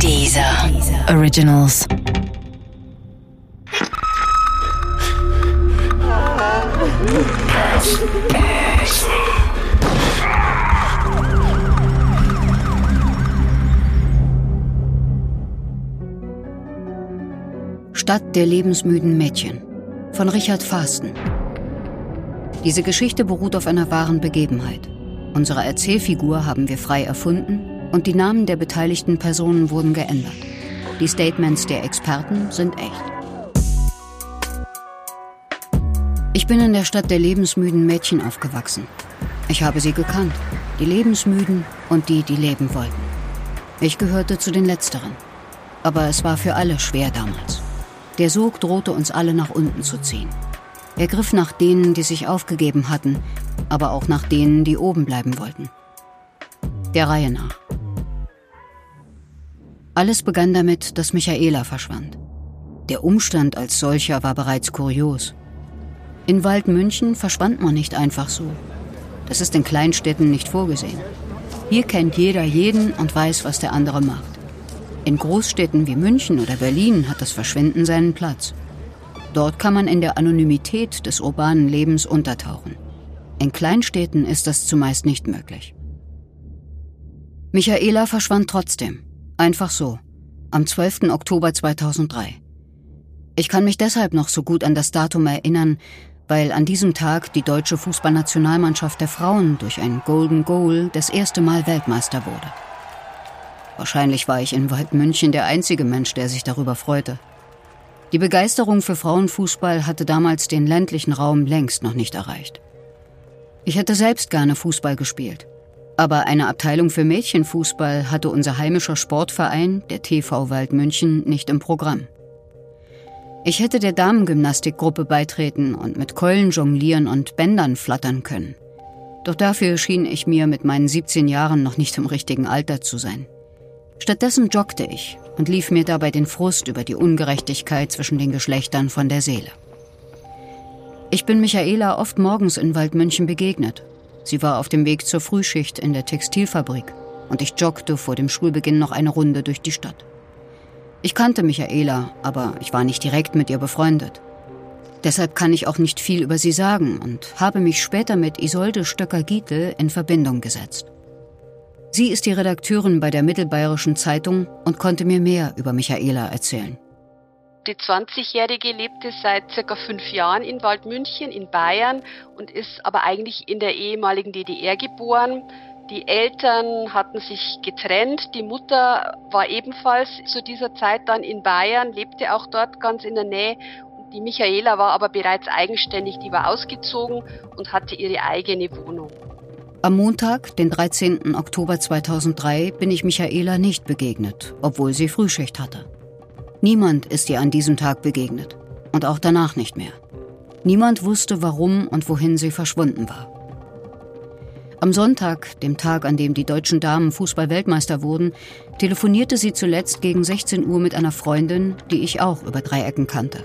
Dieser Originals. Stadt der lebensmüden Mädchen von Richard Fasten. Diese Geschichte beruht auf einer wahren Begebenheit. Unsere Erzählfigur haben wir frei erfunden und die Namen der beteiligten Personen wurden geändert. Die Statements der Experten sind echt. Ich bin in der Stadt der lebensmüden Mädchen aufgewachsen. Ich habe sie gekannt, die Lebensmüden und die, die leben wollten. Ich gehörte zu den Letzteren. Aber es war für alle schwer damals. Der Sog drohte uns alle nach unten zu ziehen. Er griff nach denen, die sich aufgegeben hatten, aber auch nach denen, die oben bleiben wollten. Der Reihe nach. Alles begann damit, dass Michaela verschwand. Der Umstand als solcher war bereits kurios. In Waldmünchen verschwand man nicht einfach so. Das ist in Kleinstädten nicht vorgesehen. Hier kennt jeder jeden und weiß, was der andere macht. In Großstädten wie München oder Berlin hat das Verschwinden seinen Platz. Dort kann man in der Anonymität des urbanen Lebens untertauchen. In Kleinstädten ist das zumeist nicht möglich. Michaela verschwand trotzdem. Einfach so. Am 12. Oktober 2003. Ich kann mich deshalb noch so gut an das Datum erinnern, weil an diesem Tag die deutsche Fußballnationalmannschaft der Frauen durch ein Golden Goal das erste Mal Weltmeister wurde. Wahrscheinlich war ich in Waldmünchen der einzige Mensch, der sich darüber freute. Die Begeisterung für Frauenfußball hatte damals den ländlichen Raum längst noch nicht erreicht. Ich hätte selbst gerne Fußball gespielt. Aber eine Abteilung für Mädchenfußball hatte unser heimischer Sportverein, der TV Waldmünchen, nicht im Programm. Ich hätte der Damengymnastikgruppe beitreten und mit Keulen jonglieren und Bändern flattern können. Doch dafür schien ich mir mit meinen 17 Jahren noch nicht im richtigen Alter zu sein. Stattdessen joggte ich und lief mir dabei den Frust über die Ungerechtigkeit zwischen den Geschlechtern von der Seele. Ich bin Michaela oft morgens in Waldmünchen begegnet. Sie war auf dem Weg zur Frühschicht in der Textilfabrik und ich joggte vor dem Schulbeginn noch eine Runde durch die Stadt. Ich kannte Michaela, aber ich war nicht direkt mit ihr befreundet. Deshalb kann ich auch nicht viel über sie sagen und habe mich später mit Isolde Stöcker-Gietel in Verbindung gesetzt. Sie ist die Redakteurin bei der Mittelbayerischen Zeitung und konnte mir mehr über Michaela erzählen. Die 20-Jährige lebte seit circa fünf Jahren in Waldmünchen in Bayern und ist aber eigentlich in der ehemaligen DDR geboren. Die Eltern hatten sich getrennt. Die Mutter war ebenfalls zu dieser Zeit dann in Bayern, lebte auch dort ganz in der Nähe. Die Michaela war aber bereits eigenständig, die war ausgezogen und hatte ihre eigene Wohnung. Am Montag, den 13. Oktober 2003, bin ich Michaela nicht begegnet, obwohl sie Frühschicht hatte. Niemand ist ihr an diesem Tag begegnet und auch danach nicht mehr. Niemand wusste, warum und wohin sie verschwunden war. Am Sonntag, dem Tag, an dem die deutschen Damen Fußball-Weltmeister wurden, telefonierte sie zuletzt gegen 16 Uhr mit einer Freundin, die ich auch über drei Ecken kannte.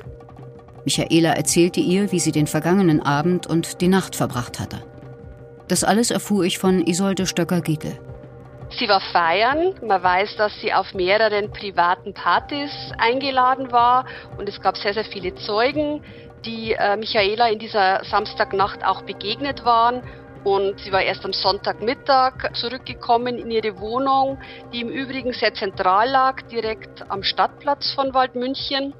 Michaela erzählte ihr, wie sie den vergangenen Abend und die Nacht verbracht hatte. Das alles erfuhr ich von Isolde Stöcker-Gietel. Sie war feiern. Man weiß, dass sie auf mehreren privaten Partys eingeladen war und es gab sehr, sehr viele Zeugen, die äh, Michaela in dieser Samstagnacht auch begegnet waren. Und sie war erst am Sonntagmittag zurückgekommen in ihre Wohnung, die im Übrigen sehr zentral lag, direkt am Stadtplatz von Waldmünchen.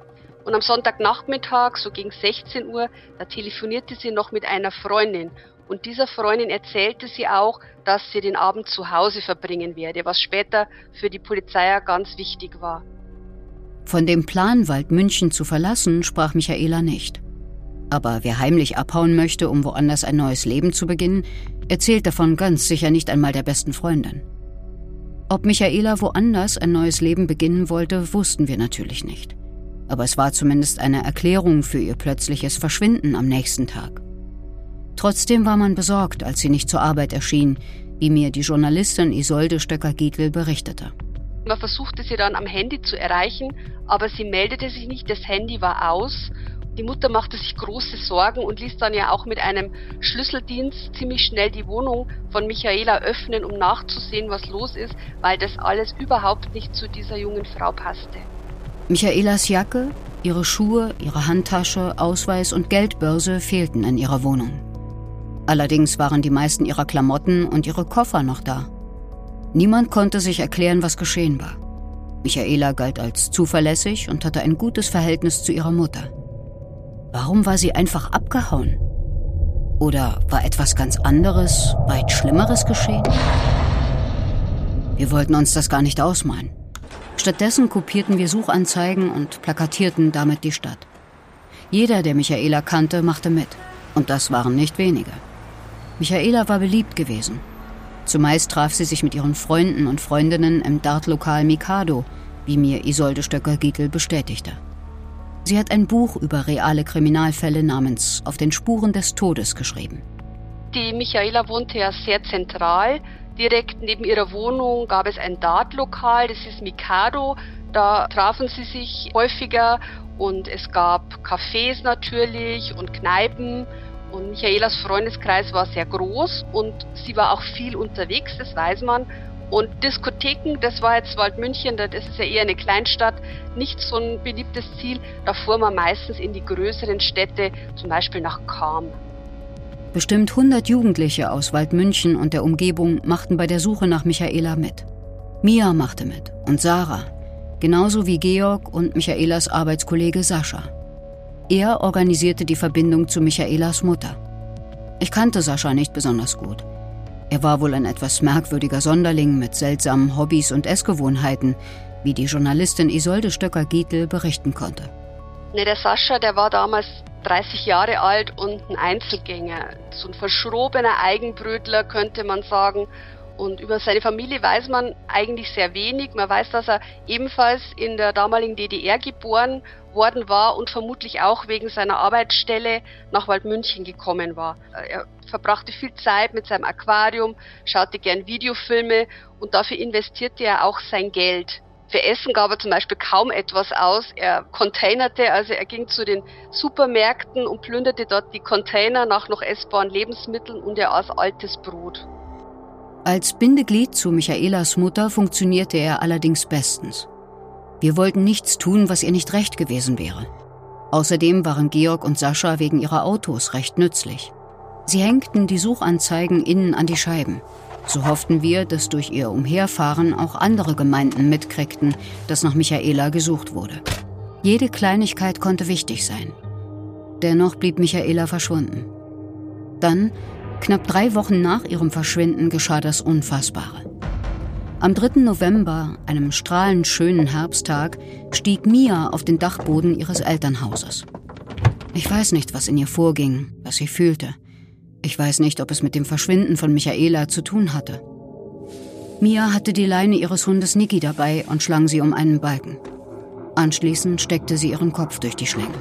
Und am Sonntagnachmittag, so gegen 16 Uhr, da telefonierte sie noch mit einer Freundin. Und dieser Freundin erzählte sie auch, dass sie den Abend zu Hause verbringen werde, was später für die Polizei ja ganz wichtig war. Von dem Plan, Waldmünchen zu verlassen, sprach Michaela nicht. Aber wer heimlich abhauen möchte, um woanders ein neues Leben zu beginnen, erzählt davon ganz sicher nicht einmal der besten Freundin. Ob Michaela woanders ein neues Leben beginnen wollte, wussten wir natürlich nicht. Aber es war zumindest eine Erklärung für ihr plötzliches Verschwinden am nächsten Tag. Trotzdem war man besorgt, als sie nicht zur Arbeit erschien, wie mir die Journalistin Isolde Stöcker-Gietl berichtete. Man versuchte sie dann am Handy zu erreichen, aber sie meldete sich nicht, das Handy war aus. Die Mutter machte sich große Sorgen und ließ dann ja auch mit einem Schlüsseldienst ziemlich schnell die Wohnung von Michaela öffnen, um nachzusehen, was los ist, weil das alles überhaupt nicht zu dieser jungen Frau passte. Michaelas Jacke, ihre Schuhe, ihre Handtasche, Ausweis und Geldbörse fehlten in ihrer Wohnung. Allerdings waren die meisten ihrer Klamotten und ihre Koffer noch da. Niemand konnte sich erklären, was geschehen war. Michaela galt als zuverlässig und hatte ein gutes Verhältnis zu ihrer Mutter. Warum war sie einfach abgehauen? Oder war etwas ganz anderes, weit Schlimmeres geschehen? Wir wollten uns das gar nicht ausmalen. Stattdessen kopierten wir Suchanzeigen und plakatierten damit die Stadt. Jeder, der Michaela kannte, machte mit. Und das waren nicht wenige. Michaela war beliebt gewesen. Zumeist traf sie sich mit ihren Freunden und Freundinnen im Dartlokal Mikado, wie mir Isolde Stöcker-Gietel bestätigte. Sie hat ein Buch über reale Kriminalfälle namens Auf den Spuren des Todes geschrieben. Die Michaela wohnte ja sehr zentral. Direkt neben ihrer Wohnung gab es ein Dartlokal, das ist Mikado. Da trafen sie sich häufiger und es gab Cafés natürlich und Kneipen. Und Michaelas Freundeskreis war sehr groß und sie war auch viel unterwegs, das weiß man. Und Diskotheken, das war jetzt Waldmünchen, das ist ja eher eine Kleinstadt, nicht so ein beliebtes Ziel. Da fuhr man meistens in die größeren Städte, zum Beispiel nach Cham. Bestimmt 100 Jugendliche aus Waldmünchen und der Umgebung machten bei der Suche nach Michaela mit. Mia machte mit und Sarah, genauso wie Georg und Michaelas Arbeitskollege Sascha. Er organisierte die Verbindung zu Michaelas Mutter. Ich kannte Sascha nicht besonders gut. Er war wohl ein etwas merkwürdiger Sonderling mit seltsamen Hobbys und Essgewohnheiten, wie die Journalistin Isolde Stöcker-Gietel berichten konnte. Ne, der Sascha, der war damals 30 Jahre alt und ein Einzelgänger. So ein verschrobener Eigenbrötler, könnte man sagen. Und über seine Familie weiß man eigentlich sehr wenig. Man weiß, dass er ebenfalls in der damaligen DDR geboren worden war und vermutlich auch wegen seiner Arbeitsstelle nach Waldmünchen gekommen war. Er verbrachte viel Zeit mit seinem Aquarium, schaute gern Videofilme und dafür investierte er auch sein Geld. Für Essen gab er zum Beispiel kaum etwas aus. Er containerte, also er ging zu den Supermärkten und plünderte dort die Container nach noch essbaren Lebensmitteln und er aß altes Brot. Als Bindeglied zu Michaelas Mutter funktionierte er allerdings bestens. Wir wollten nichts tun, was ihr nicht recht gewesen wäre. Außerdem waren Georg und Sascha wegen ihrer Autos recht nützlich. Sie hängten die Suchanzeigen innen an die Scheiben. So hofften wir, dass durch ihr Umherfahren auch andere Gemeinden mitkriegten, dass nach Michaela gesucht wurde. Jede Kleinigkeit konnte wichtig sein. Dennoch blieb Michaela verschwunden. Dann, knapp drei Wochen nach ihrem Verschwinden, geschah das Unfassbare. Am 3. November, einem strahlend schönen Herbsttag, stieg Mia auf den Dachboden ihres Elternhauses. Ich weiß nicht, was in ihr vorging, was sie fühlte. Ich weiß nicht, ob es mit dem Verschwinden von Michaela zu tun hatte. Mia hatte die Leine ihres Hundes Niki dabei und schlang sie um einen Balken. Anschließend steckte sie ihren Kopf durch die Schlinge.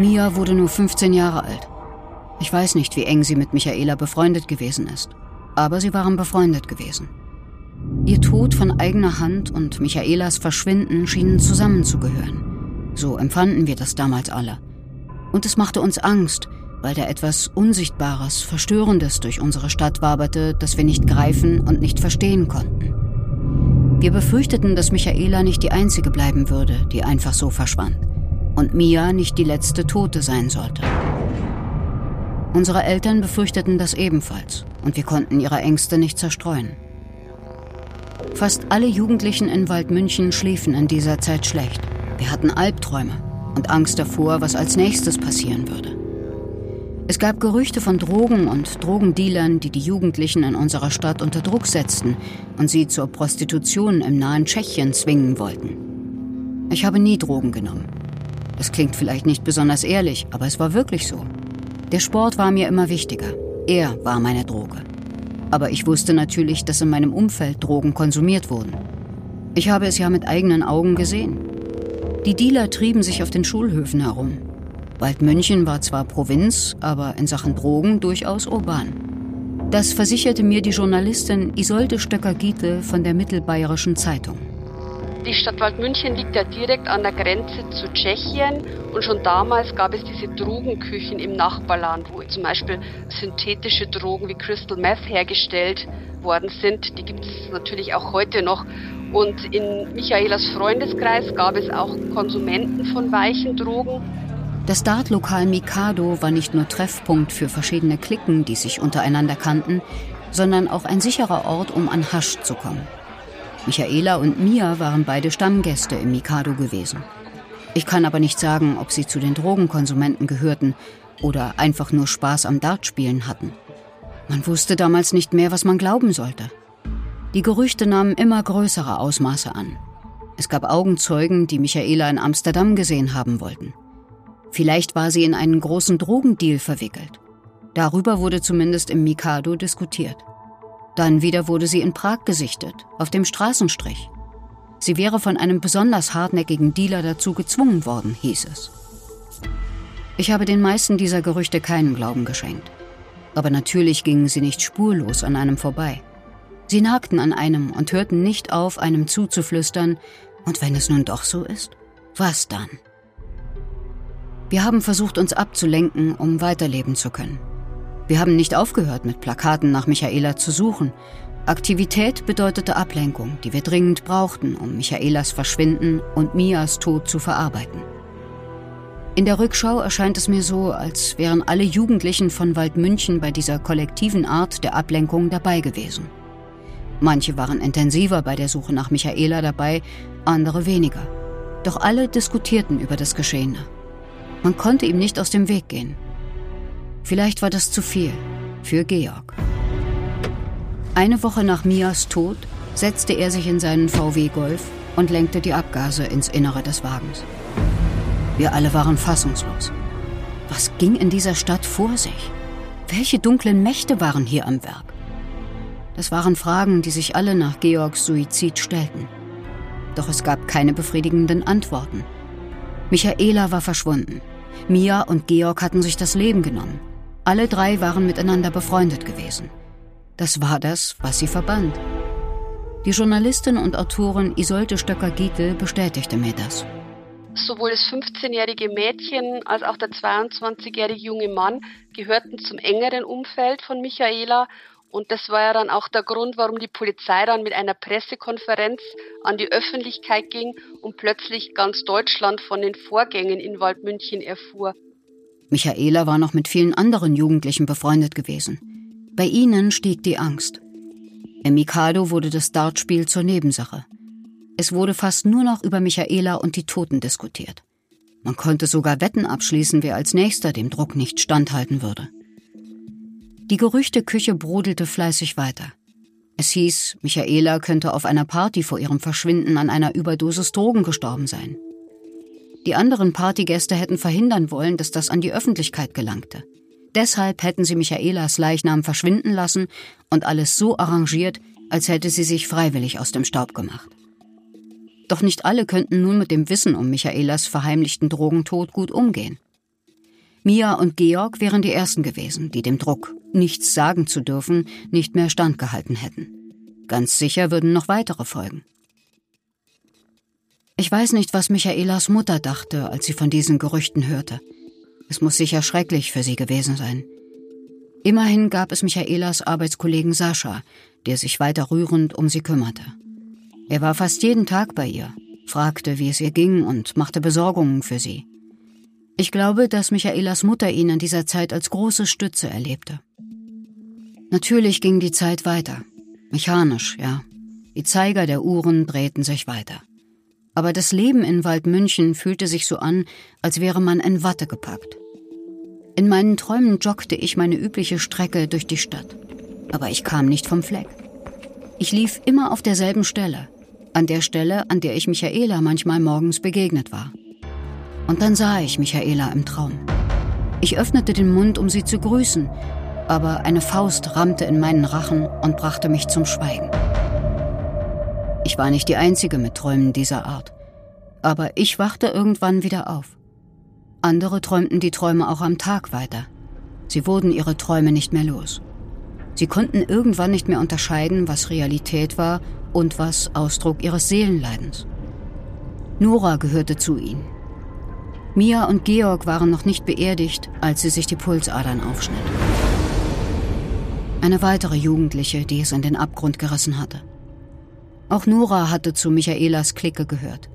Mia wurde nur 15 Jahre alt. Ich weiß nicht, wie eng sie mit Michaela befreundet gewesen ist, aber sie waren befreundet gewesen. Ihr Tod von eigener Hand und Michaelas Verschwinden schienen zusammenzugehören. So empfanden wir das damals alle. Und es machte uns Angst, weil da etwas Unsichtbares, Verstörendes durch unsere Stadt waberte, das wir nicht greifen und nicht verstehen konnten. Wir befürchteten, dass Michaela nicht die einzige bleiben würde, die einfach so verschwand. Und Mia nicht die letzte Tote sein sollte. Unsere Eltern befürchteten das ebenfalls und wir konnten ihre Ängste nicht zerstreuen. Fast alle Jugendlichen in Waldmünchen schliefen in dieser Zeit schlecht. Wir hatten Albträume und Angst davor, was als nächstes passieren würde. Es gab Gerüchte von Drogen und Drogendealern, die die Jugendlichen in unserer Stadt unter Druck setzten und sie zur Prostitution im nahen Tschechien zwingen wollten. Ich habe nie Drogen genommen. Das klingt vielleicht nicht besonders ehrlich, aber es war wirklich so. Der Sport war mir immer wichtiger. Er war meine Droge. Aber ich wusste natürlich, dass in meinem Umfeld Drogen konsumiert wurden. Ich habe es ja mit eigenen Augen gesehen. Die Dealer trieben sich auf den Schulhöfen herum. Waldmünchen war zwar Provinz, aber in Sachen Drogen durchaus urban. Das versicherte mir die Journalistin Isolde Stöcker-Gietle von der Mittelbayerischen Zeitung. Die Stadt Waldmünchen liegt ja direkt an der Grenze zu Tschechien und schon damals gab es diese Drogenküchen im Nachbarland, wo zum Beispiel synthetische Drogen wie Crystal Meth hergestellt worden sind. Die gibt es natürlich auch heute noch. Und in Michaelas Freundeskreis gab es auch Konsumenten von weichen Drogen. Das Startlokal Mikado war nicht nur Treffpunkt für verschiedene Cliquen, die sich untereinander kannten, sondern auch ein sicherer Ort, um an Hasch zu kommen. Michaela und Mia waren beide Stammgäste im Mikado gewesen. Ich kann aber nicht sagen, ob sie zu den Drogenkonsumenten gehörten oder einfach nur Spaß am Dartspielen hatten. Man wusste damals nicht mehr, was man glauben sollte. Die Gerüchte nahmen immer größere Ausmaße an. Es gab Augenzeugen, die Michaela in Amsterdam gesehen haben wollten. Vielleicht war sie in einen großen Drogendeal verwickelt. Darüber wurde zumindest im Mikado diskutiert. Dann wieder wurde sie in Prag gesichtet, auf dem Straßenstrich. Sie wäre von einem besonders hartnäckigen Dealer dazu gezwungen worden, hieß es. Ich habe den meisten dieser Gerüchte keinen Glauben geschenkt. Aber natürlich gingen sie nicht spurlos an einem vorbei. Sie nagten an einem und hörten nicht auf, einem zuzuflüstern, und wenn es nun doch so ist, was dann? Wir haben versucht, uns abzulenken, um weiterleben zu können. Wir haben nicht aufgehört, mit Plakaten nach Michaela zu suchen. Aktivität bedeutete Ablenkung, die wir dringend brauchten, um Michaelas Verschwinden und Mias Tod zu verarbeiten. In der Rückschau erscheint es mir so, als wären alle Jugendlichen von Waldmünchen bei dieser kollektiven Art der Ablenkung dabei gewesen. Manche waren intensiver bei der Suche nach Michaela dabei, andere weniger. Doch alle diskutierten über das Geschehene. Man konnte ihm nicht aus dem Weg gehen. Vielleicht war das zu viel für Georg. Eine Woche nach Mias Tod setzte er sich in seinen VW Golf und lenkte die Abgase ins Innere des Wagens. Wir alle waren fassungslos. Was ging in dieser Stadt vor sich? Welche dunklen Mächte waren hier am Werk? Das waren Fragen, die sich alle nach Georgs Suizid stellten. Doch es gab keine befriedigenden Antworten. Michaela war verschwunden. Mia und Georg hatten sich das Leben genommen. Alle drei waren miteinander befreundet gewesen. Das war das, was sie verband. Die Journalistin und Autorin Isolde Stöcker-Gietel bestätigte mir das. Sowohl das 15-jährige Mädchen als auch der 22-jährige junge Mann gehörten zum engeren Umfeld von Michaela und das war ja dann auch der Grund, warum die Polizei dann mit einer Pressekonferenz an die Öffentlichkeit ging und plötzlich ganz Deutschland von den Vorgängen in Waldmünchen erfuhr. Michaela war noch mit vielen anderen Jugendlichen befreundet gewesen. Bei ihnen stieg die Angst. Im Mikado wurde das Dartspiel zur Nebensache. Es wurde fast nur noch über Michaela und die Toten diskutiert. Man konnte sogar Wetten abschließen, wer als nächster dem Druck nicht standhalten würde. Die Gerüchteküche brodelte fleißig weiter. Es hieß, Michaela könnte auf einer Party vor ihrem Verschwinden an einer Überdosis Drogen gestorben sein. Die anderen Partygäste hätten verhindern wollen, dass das an die Öffentlichkeit gelangte. Deshalb hätten sie Michaelas Leichnam verschwinden lassen und alles so arrangiert, als hätte sie sich freiwillig aus dem Staub gemacht. Doch nicht alle könnten nun mit dem Wissen um Michaelas verheimlichten Drogentod gut umgehen. Mia und Georg wären die Ersten gewesen, die dem Druck, nichts sagen zu dürfen, nicht mehr standgehalten hätten. Ganz sicher würden noch weitere folgen. Ich weiß nicht, was Michaelas Mutter dachte, als sie von diesen Gerüchten hörte. Es muss sicher schrecklich für sie gewesen sein. Immerhin gab es Michaelas Arbeitskollegen Sascha, der sich weiter rührend um sie kümmerte. Er war fast jeden Tag bei ihr, fragte, wie es ihr ging und machte Besorgungen für sie. Ich glaube, dass Michaelas Mutter ihn in dieser Zeit als große Stütze erlebte. Natürlich ging die Zeit weiter. Mechanisch, ja. Die Zeiger der Uhren drehten sich weiter aber das Leben in Waldmünchen fühlte sich so an, als wäre man in Watte gepackt. In meinen Träumen joggte ich meine übliche Strecke durch die Stadt, aber ich kam nicht vom Fleck. Ich lief immer auf derselben Stelle, an der Stelle, an der ich Michaela manchmal morgens begegnet war. Und dann sah ich Michaela im Traum. Ich öffnete den Mund, um sie zu grüßen, aber eine Faust rammte in meinen Rachen und brachte mich zum Schweigen. Ich war nicht die Einzige mit Träumen dieser Art. Aber ich wachte irgendwann wieder auf. Andere träumten die Träume auch am Tag weiter. Sie wurden ihre Träume nicht mehr los. Sie konnten irgendwann nicht mehr unterscheiden, was Realität war und was Ausdruck ihres Seelenleidens. Nora gehörte zu ihnen. Mia und Georg waren noch nicht beerdigt, als sie sich die Pulsadern aufschnitt. Eine weitere Jugendliche, die es in den Abgrund gerissen hatte. Auch Nora hatte zu Michaelas Clique gehört.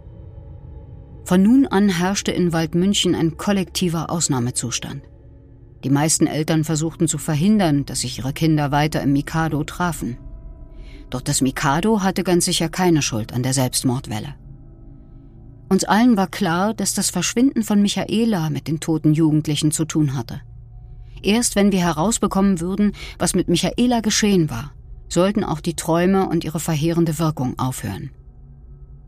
Von nun an herrschte in Waldmünchen ein kollektiver Ausnahmezustand. Die meisten Eltern versuchten zu verhindern, dass sich ihre Kinder weiter im Mikado trafen. Doch das Mikado hatte ganz sicher keine Schuld an der Selbstmordwelle. Uns allen war klar, dass das Verschwinden von Michaela mit den toten Jugendlichen zu tun hatte. Erst wenn wir herausbekommen würden, was mit Michaela geschehen war, sollten auch die Träume und ihre verheerende Wirkung aufhören.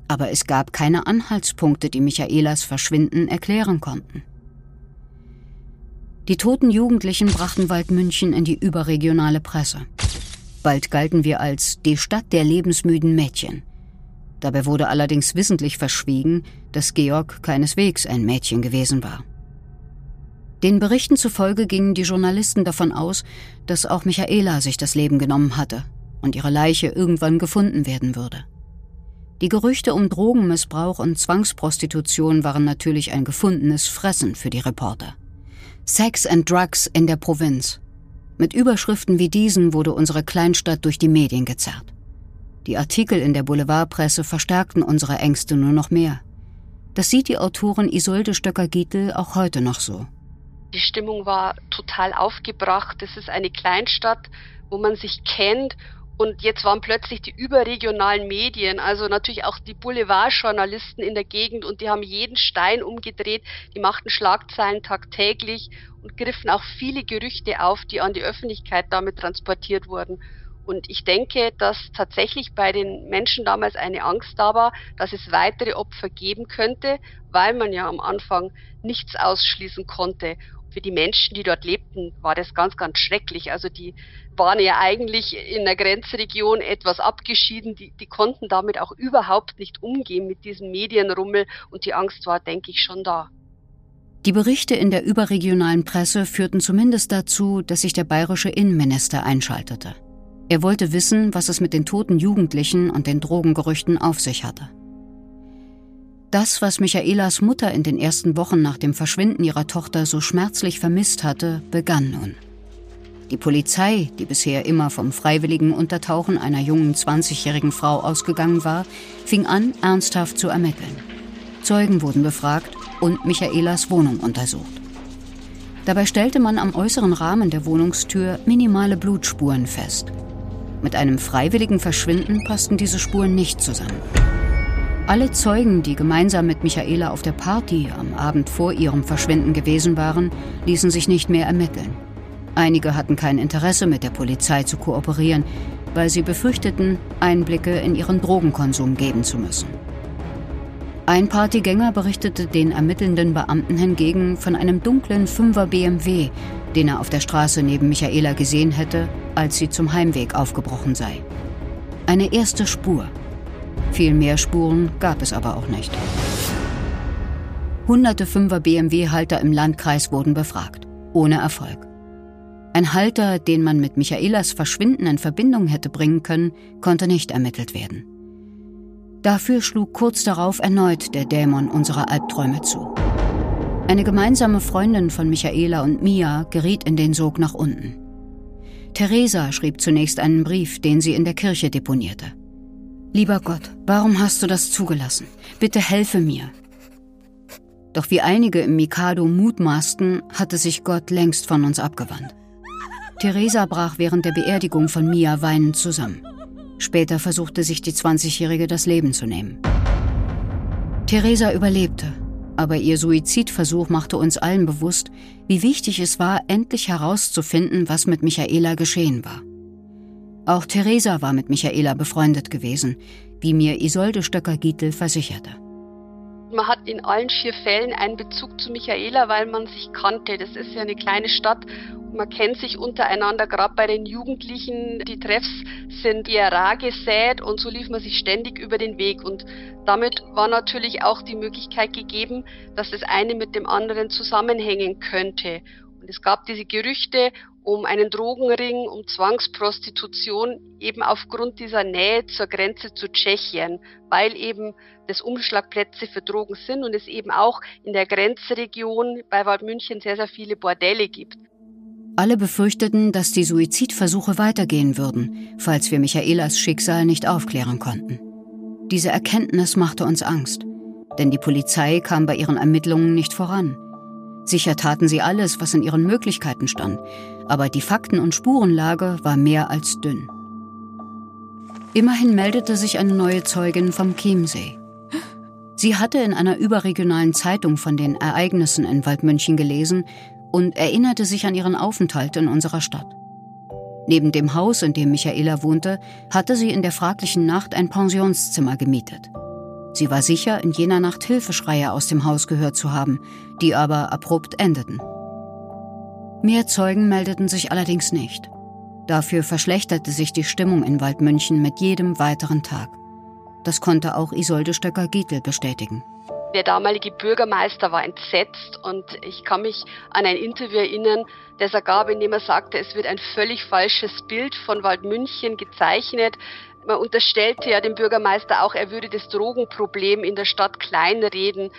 Aber es gab keine Anhaltspunkte, die Michaelas Verschwinden erklären konnten. Die toten Jugendlichen brachten Waldmünchen in die überregionale Presse. Bald galten wir als die Stadt der lebensmüden Mädchen. Dabei wurde allerdings wissentlich verschwiegen, dass Georg keineswegs ein Mädchen gewesen war. Den Berichten zufolge gingen die Journalisten davon aus, dass auch Michaela sich das Leben genommen hatte und ihre Leiche irgendwann gefunden werden würde. Die Gerüchte um Drogenmissbrauch und Zwangsprostitution waren natürlich ein gefundenes Fressen für die Reporter. Sex and Drugs in der Provinz. Mit Überschriften wie diesen wurde unsere Kleinstadt durch die Medien gezerrt. Die Artikel in der Boulevardpresse verstärkten unsere Ängste nur noch mehr. Das sieht die Autorin Isolde Stöcker-Gietel auch heute noch so. Die Stimmung war total aufgebracht. Es ist eine Kleinstadt, wo man sich kennt. Und jetzt waren plötzlich die überregionalen Medien, also natürlich auch die Boulevardjournalisten in der Gegend und die haben jeden Stein umgedreht, die machten Schlagzeilen tagtäglich und griffen auch viele Gerüchte auf, die an die Öffentlichkeit damit transportiert wurden. Und ich denke, dass tatsächlich bei den Menschen damals eine Angst da war, dass es weitere Opfer geben könnte, weil man ja am Anfang nichts ausschließen konnte für die Menschen, die dort lebten, war das ganz, ganz schrecklich. Also die waren ja eigentlich in der Grenzregion etwas abgeschieden. Die, die konnten damit auch überhaupt nicht umgehen mit diesem Medienrummel und die Angst war, denke ich, schon da. Die Berichte in der überregionalen Presse führten zumindest dazu, dass sich der bayerische Innenminister einschaltete. Er wollte wissen, was es mit den toten Jugendlichen und den Drogengerüchten auf sich hatte. Das, was Michaelas Mutter in den ersten Wochen nach dem Verschwinden ihrer Tochter so schmerzlich vermisst hatte, begann nun. Die Polizei, die bisher immer vom freiwilligen Untertauchen einer jungen 20-jährigen Frau ausgegangen war, fing an, ernsthaft zu ermitteln. Zeugen wurden befragt und Michaelas Wohnung untersucht. Dabei stellte man am äußeren Rahmen der Wohnungstür minimale Blutspuren fest. Mit einem freiwilligen Verschwinden passten diese Spuren nicht zusammen. Alle Zeugen, die gemeinsam mit Michaela auf der Party am Abend vor ihrem Verschwinden gewesen waren, ließen sich nicht mehr ermitteln. Einige hatten kein Interesse, mit der Polizei zu kooperieren, weil sie befürchteten, Einblicke in ihren Drogenkonsum geben zu müssen. Ein Partygänger berichtete den ermittelnden Beamten hingegen von einem dunklen Fünfer BMW, den er auf der Straße neben Michaela gesehen hätte, als sie zum Heimweg aufgebrochen sei. Eine erste Spur – viel mehr Spuren gab es aber auch nicht. Hunderte Fünfer BMW-Halter im Landkreis wurden befragt, ohne Erfolg. Ein Halter, den man mit Michaelas Verschwinden in Verbindung hätte bringen können, konnte nicht ermittelt werden. Dafür schlug kurz darauf erneut der Dämon unserer Albträume zu. Eine gemeinsame Freundin von Michaela und Mia geriet in den Sog nach unten. Theresa schrieb zunächst einen Brief, den sie in der Kirche deponierte. Lieber Gott, warum hast du das zugelassen? Bitte helfe mir. Doch wie einige im Mikado mutmaßten, hatte sich Gott längst von uns abgewandt. Theresa brach während der Beerdigung von Mia weinend zusammen. Später versuchte sich die 20-Jährige das Leben zu nehmen. Theresa überlebte, aber ihr Suizidversuch machte uns allen bewusst, wie wichtig es war, endlich herauszufinden, was mit Michaela geschehen war. Auch Theresa war mit Michaela befreundet gewesen, wie mir Isolde Stöcker-Gietel versicherte. Man hat in allen vier Fällen einen Bezug zu Michaela, weil man sich kannte. Das ist ja eine kleine Stadt man kennt sich untereinander, gerade bei den Jugendlichen. Die Treffs sind eher rar gesät und so lief man sich ständig über den Weg. Und damit war natürlich auch die Möglichkeit gegeben, dass das eine mit dem anderen zusammenhängen könnte. Und es gab diese Gerüchte um einen Drogenring, um Zwangsprostitution, eben aufgrund dieser Nähe zur Grenze zu Tschechien, weil eben das Umschlagplätze für Drogen sind und es eben auch in der Grenzregion bei Waldmünchen sehr, sehr viele Bordelle gibt. Alle befürchteten, dass die Suizidversuche weitergehen würden, falls wir Michaelas Schicksal nicht aufklären konnten. Diese Erkenntnis machte uns Angst, denn die Polizei kam bei ihren Ermittlungen nicht voran. Sicher taten sie alles, was in ihren Möglichkeiten stand, aber die Fakten- und Spurenlage war mehr als dünn. Immerhin meldete sich eine neue Zeugin vom Chiemsee. Sie hatte in einer überregionalen Zeitung von den Ereignissen in Waldmünchen gelesen und erinnerte sich an ihren Aufenthalt in unserer Stadt. Neben dem Haus, in dem Michaela wohnte, hatte sie in der fraglichen Nacht ein Pensionszimmer gemietet. Sie war sicher, in jener Nacht Hilfeschreie aus dem Haus gehört zu haben, die aber abrupt endeten. Mehr Zeugen meldeten sich allerdings nicht. Dafür verschlechterte sich die Stimmung in Waldmünchen mit jedem weiteren Tag. Das konnte auch Isolde Stöcker-Gietel bestätigen. Der damalige Bürgermeister war entsetzt und ich kann mich an ein Interview erinnern, das er gab, in dem er sagte, es wird ein völlig falsches Bild von Waldmünchen gezeichnet. Man unterstellte ja dem Bürgermeister auch, er würde das Drogenproblem in der Stadt kleinreden,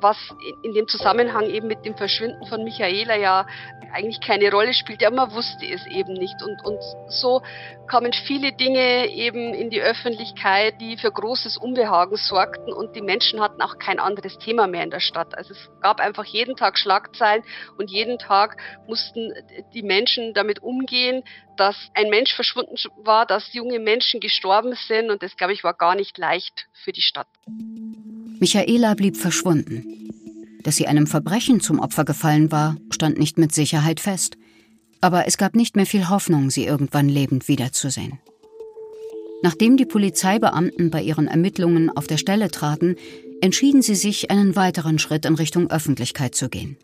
was in dem Zusammenhang eben mit dem Verschwinden von Michaela ja eigentlich keine Rolle spielt, ja, man wusste es eben nicht. Und, und so kamen viele Dinge eben in die Öffentlichkeit, die für großes Unbehagen sorgten und die Menschen hatten auch kein anderes Thema mehr in der Stadt. Also es gab einfach jeden Tag Schlagzeilen und jeden Tag mussten die Menschen damit umgehen, dass ein Mensch verschwunden war, dass junge Menschen gestorben sind und das, glaube ich, war gar nicht leicht für die Stadt. Michaela blieb verschwunden. Dass sie einem Verbrechen zum Opfer gefallen war, stand nicht mit Sicherheit fest. Aber es gab nicht mehr viel Hoffnung, sie irgendwann lebend wiederzusehen. Nachdem die Polizeibeamten bei ihren Ermittlungen auf der Stelle traten, entschieden sie sich, einen weiteren Schritt in Richtung Öffentlichkeit zu gehen.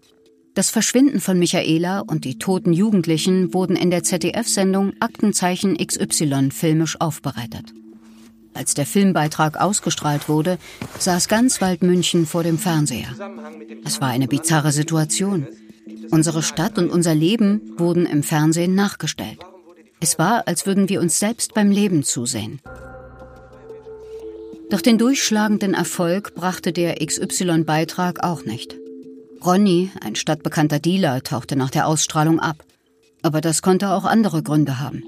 Das Verschwinden von Michaela und die toten Jugendlichen wurden in der ZDF-Sendung Aktenzeichen XY filmisch aufbereitet. Als der Filmbeitrag ausgestrahlt wurde, saß ganz Waldmünchen vor dem Fernseher. Es war eine bizarre Situation. Unsere Stadt und unser Leben wurden im Fernsehen nachgestellt. Es war, als würden wir uns selbst beim Leben zusehen. Doch den durchschlagenden Erfolg brachte der XY-Beitrag auch nicht. Ronny, ein stadtbekannter Dealer, tauchte nach der Ausstrahlung ab. Aber das konnte auch andere Gründe haben.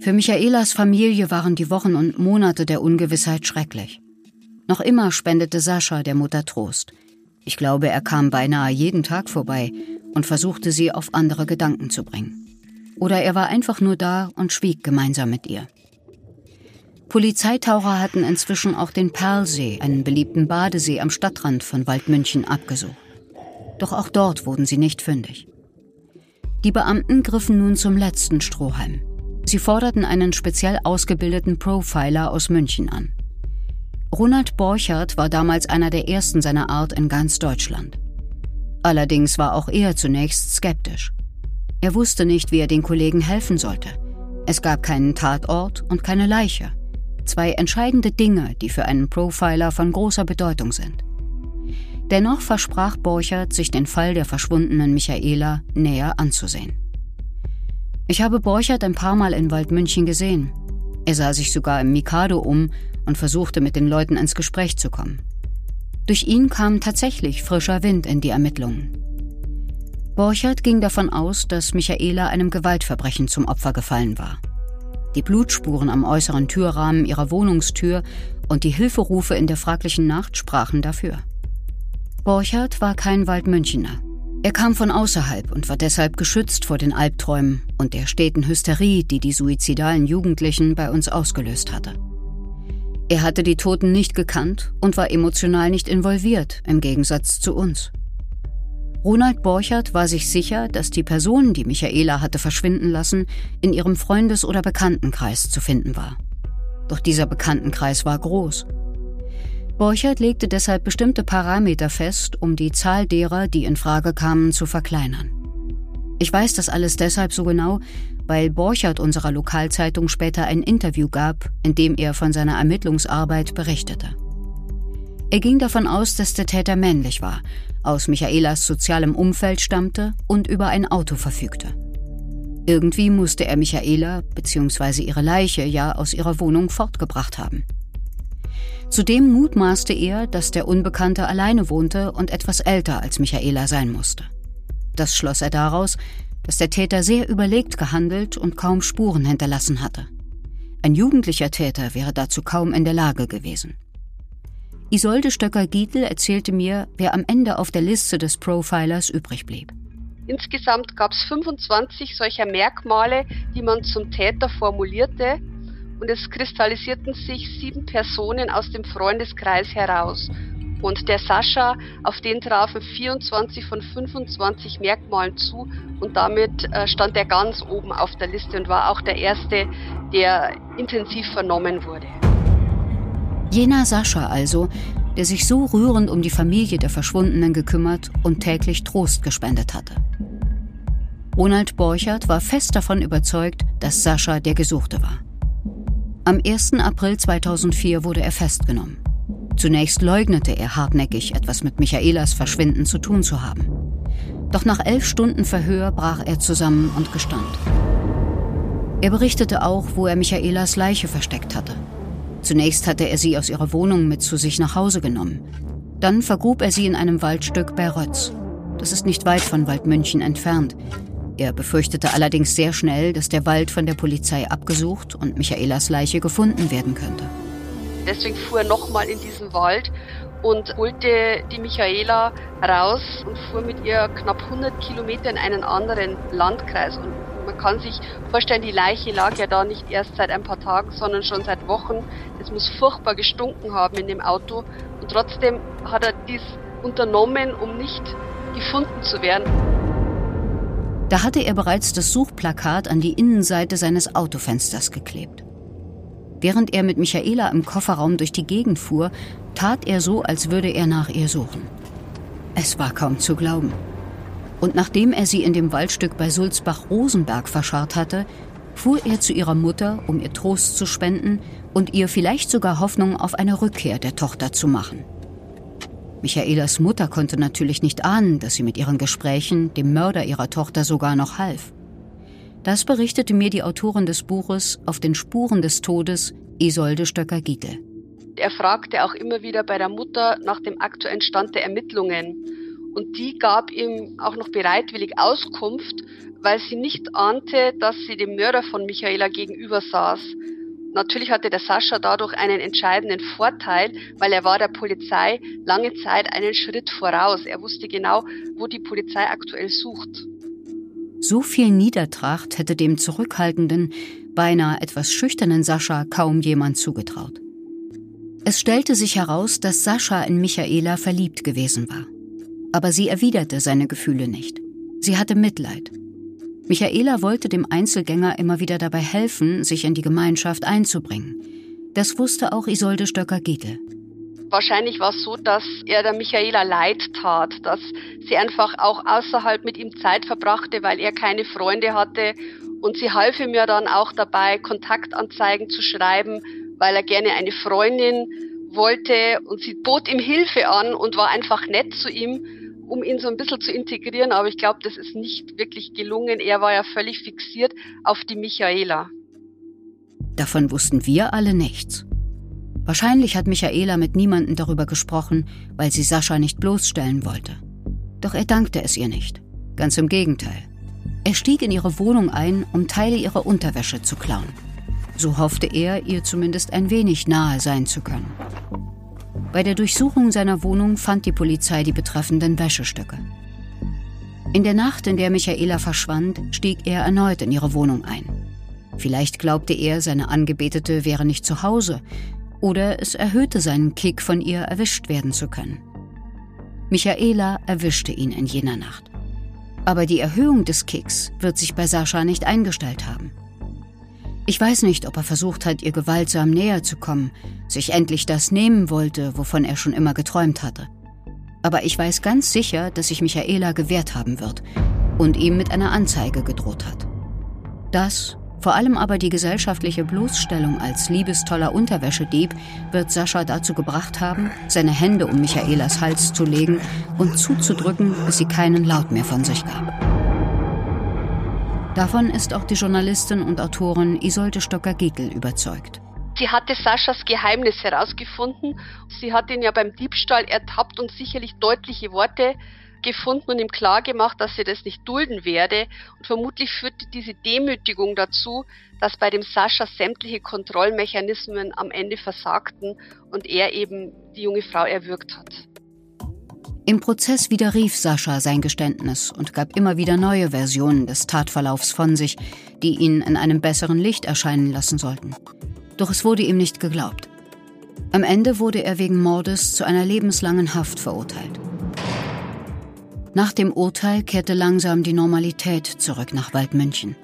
Für Michaelas Familie waren die Wochen und Monate der Ungewissheit schrecklich. Noch immer spendete Sascha der Mutter Trost. Ich glaube, er kam beinahe jeden Tag vorbei und versuchte sie auf andere Gedanken zu bringen. Oder er war einfach nur da und schwieg gemeinsam mit ihr. Polizeitaucher hatten inzwischen auch den Perlsee, einen beliebten Badesee am Stadtrand von Waldmünchen, abgesucht. Doch auch dort wurden sie nicht fündig. Die Beamten griffen nun zum letzten Strohhalm. Sie forderten einen speziell ausgebildeten Profiler aus München an. Ronald Borchardt war damals einer der ersten seiner Art in ganz Deutschland. Allerdings war auch er zunächst skeptisch. Er wusste nicht, wie er den Kollegen helfen sollte. Es gab keinen Tatort und keine Leiche. Zwei entscheidende Dinge, die für einen Profiler von großer Bedeutung sind. Dennoch versprach Borchert, sich den Fall der verschwundenen Michaela näher anzusehen. Ich habe Borchert ein paar Mal in Waldmünchen gesehen. Er sah sich sogar im Mikado um und versuchte mit den Leuten ins Gespräch zu kommen. Durch ihn kam tatsächlich frischer Wind in die Ermittlungen. Borchert ging davon aus, dass Michaela einem Gewaltverbrechen zum Opfer gefallen war. Die Blutspuren am äußeren Türrahmen ihrer Wohnungstür und die Hilferufe in der fraglichen Nacht sprachen dafür. Borchert war kein Waldmünchener. Er kam von außerhalb und war deshalb geschützt vor den Albträumen und der steten Hysterie, die die suizidalen Jugendlichen bei uns ausgelöst hatte. Er hatte die Toten nicht gekannt und war emotional nicht involviert, im Gegensatz zu uns. Ronald Borchert war sich sicher, dass die Person, die Michaela hatte verschwinden lassen, in ihrem Freundes- oder Bekanntenkreis zu finden war. Doch dieser Bekanntenkreis war groß Borchert legte deshalb bestimmte Parameter fest, um die Zahl derer, die in Frage kamen, zu verkleinern. Ich weiß das alles deshalb so genau, weil Borchert unserer Lokalzeitung später ein Interview gab, in dem er von seiner Ermittlungsarbeit berichtete. Er ging davon aus, dass der Täter männlich war, aus Michaelas sozialem Umfeld stammte und über ein Auto verfügte. Irgendwie musste er Michaela bzw. ihre Leiche ja aus ihrer Wohnung fortgebracht haben. Zudem mutmaßte er, dass der Unbekannte alleine wohnte und etwas älter als Michaela sein musste. Das schloss er daraus, dass der Täter sehr überlegt gehandelt und kaum Spuren hinterlassen hatte. Ein jugendlicher Täter wäre dazu kaum in der Lage gewesen. Isolde Stöcker-Giedel erzählte mir, wer am Ende auf der Liste des Profilers übrig blieb. Insgesamt gab es 25 solcher Merkmale, die man zum Täter formulierte, und es kristallisierten sich sieben Personen aus dem Freundeskreis heraus. Und der Sascha, auf den trafen 24 von 25 Merkmalen zu und damit äh, stand er ganz oben auf der Liste und war auch der Erste, der intensiv vernommen wurde. Jener Sascha also, der sich so rührend um die Familie der Verschwundenen gekümmert und täglich Trost gespendet hatte. Ronald Borchert war fest davon überzeugt, dass Sascha der Gesuchte war. Am 1. April 2004 wurde er festgenommen. Zunächst leugnete er hartnäckig, etwas mit Michaelas Verschwinden zu tun zu haben. Doch nach elf Stunden Verhör brach er zusammen und gestand. Er berichtete auch, wo er Michaelas Leiche versteckt hatte. Zunächst hatte er sie aus ihrer Wohnung mit zu sich nach Hause genommen. Dann vergrub er sie in einem Waldstück bei Rötz. Das ist nicht weit von Waldmünchen entfernt. Er befürchtete allerdings sehr schnell, dass der Wald von der Polizei abgesucht und Michaelas Leiche gefunden werden könnte. Deswegen fuhr er nochmal in diesen Wald und holte die Michaela raus und fuhr mit ihr knapp 100 Kilometer in einen anderen Landkreis. Und man kann sich vorstellen, die Leiche lag ja da nicht erst seit ein paar Tagen, sondern schon seit Wochen. Es muss furchtbar gestunken haben in dem Auto. Und trotzdem hat er dies unternommen, um nicht gefunden zu werden. Da hatte er bereits das Suchplakat an die Innenseite seines Autofensters geklebt. Während er mit Michaela im Kofferraum durch die Gegend fuhr, tat er so, als würde er nach ihr suchen. Es war kaum zu glauben. Und nachdem er sie in dem Waldstück bei Sulzbach-Rosenberg verscharrt hatte, fuhr er zu ihrer Mutter, um ihr Trost zu spenden und ihr vielleicht sogar Hoffnung auf eine Rückkehr der Tochter zu machen. Michaelas Mutter konnte natürlich nicht ahnen, dass sie mit ihren Gesprächen dem Mörder ihrer Tochter sogar noch half. Das berichtete mir die Autorin des Buches Auf den Spuren des Todes, Isolde Stöcker-Giegel. Er fragte auch immer wieder bei der Mutter nach dem aktuellen Stand der Ermittlungen. Und die gab ihm auch noch bereitwillig Auskunft, weil sie nicht ahnte, dass sie dem Mörder von Michaela gegenüber saß. Natürlich hatte der Sascha dadurch einen entscheidenden Vorteil, weil er war der Polizei lange Zeit einen Schritt voraus. Er wusste genau, wo die Polizei aktuell sucht. So viel Niedertracht hätte dem zurückhaltenden, beinahe etwas schüchternen Sascha kaum jemand zugetraut. Es stellte sich heraus, dass Sascha in Michaela verliebt gewesen war. Aber sie erwiderte seine Gefühle nicht. Sie hatte Mitleid Michaela wollte dem Einzelgänger immer wieder dabei helfen, sich in die Gemeinschaft einzubringen. Das wusste auch Isolde Stöcker-Giedel. Wahrscheinlich war es so, dass er der Michaela leid tat, dass sie einfach auch außerhalb mit ihm Zeit verbrachte, weil er keine Freunde hatte. Und sie half ihm ja dann auch dabei, Kontaktanzeigen zu schreiben, weil er gerne eine Freundin wollte. Und sie bot ihm Hilfe an und war einfach nett zu ihm um ihn so ein bisschen zu integrieren, aber ich glaube, das ist nicht wirklich gelungen. Er war ja völlig fixiert auf die Michaela. Davon wussten wir alle nichts. Wahrscheinlich hat Michaela mit niemandem darüber gesprochen, weil sie Sascha nicht bloßstellen wollte. Doch er dankte es ihr nicht. Ganz im Gegenteil. Er stieg in ihre Wohnung ein, um Teile ihrer Unterwäsche zu klauen. So hoffte er, ihr zumindest ein wenig nahe sein zu können. Bei der Durchsuchung seiner Wohnung fand die Polizei die betreffenden Wäschestücke. In der Nacht, in der Michaela verschwand, stieg er erneut in ihre Wohnung ein. Vielleicht glaubte er, seine Angebetete wäre nicht zu Hause, oder es erhöhte seinen Kick, von ihr erwischt werden zu können. Michaela erwischte ihn in jener Nacht. Aber die Erhöhung des Kicks wird sich bei Sascha nicht eingestellt haben. Ich weiß nicht, ob er versucht hat, ihr gewaltsam näher zu kommen, sich endlich das nehmen wollte, wovon er schon immer geträumt hatte. Aber ich weiß ganz sicher, dass sich Michaela gewehrt haben wird und ihm mit einer Anzeige gedroht hat. Das, vor allem aber die gesellschaftliche Bloßstellung als liebestoller Unterwäschedieb, wird Sascha dazu gebracht haben, seine Hände um Michaelas Hals zu legen und zuzudrücken, bis sie keinen Laut mehr von sich gab. Davon ist auch die Journalistin und Autorin Isolde Stocker-Gegel überzeugt. Sie hatte Saschas Geheimnis herausgefunden. Sie hat ihn ja beim Diebstahl ertappt und sicherlich deutliche Worte gefunden und ihm klargemacht, dass sie das nicht dulden werde. Und vermutlich führte diese Demütigung dazu, dass bei dem Sascha sämtliche Kontrollmechanismen am Ende versagten und er eben die junge Frau erwürgt hat. Im Prozess widerrief Sascha sein Geständnis und gab immer wieder neue Versionen des Tatverlaufs von sich, die ihn in einem besseren Licht erscheinen lassen sollten. Doch es wurde ihm nicht geglaubt. Am Ende wurde er wegen Mordes zu einer lebenslangen Haft verurteilt. Nach dem Urteil kehrte langsam die Normalität zurück nach Waldmünchen.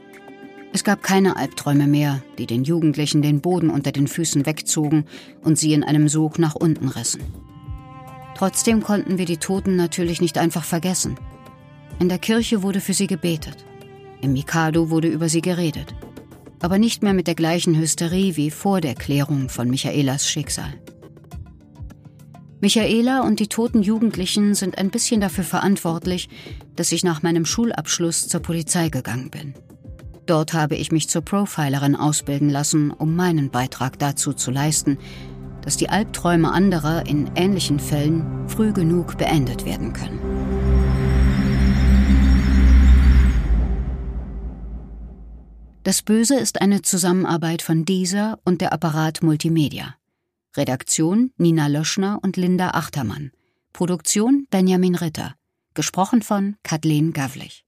Es gab keine Albträume mehr, die den Jugendlichen den Boden unter den Füßen wegzogen und sie in einem Sog nach unten rissen. Trotzdem konnten wir die Toten natürlich nicht einfach vergessen. In der Kirche wurde für sie gebetet. Im Mikado wurde über sie geredet. Aber nicht mehr mit der gleichen Hysterie wie vor der Klärung von Michaelas Schicksal. Michaela und die toten Jugendlichen sind ein bisschen dafür verantwortlich, dass ich nach meinem Schulabschluss zur Polizei gegangen bin. Dort habe ich mich zur Profilerin ausbilden lassen, um meinen Beitrag dazu zu leisten, dass die Albträume anderer in ähnlichen Fällen früh genug beendet werden können. Das Böse ist eine Zusammenarbeit von dieser und der Apparat Multimedia. Redaktion Nina Löschner und Linda Achtermann. Produktion Benjamin Ritter. Gesprochen von Kathleen Gavlich.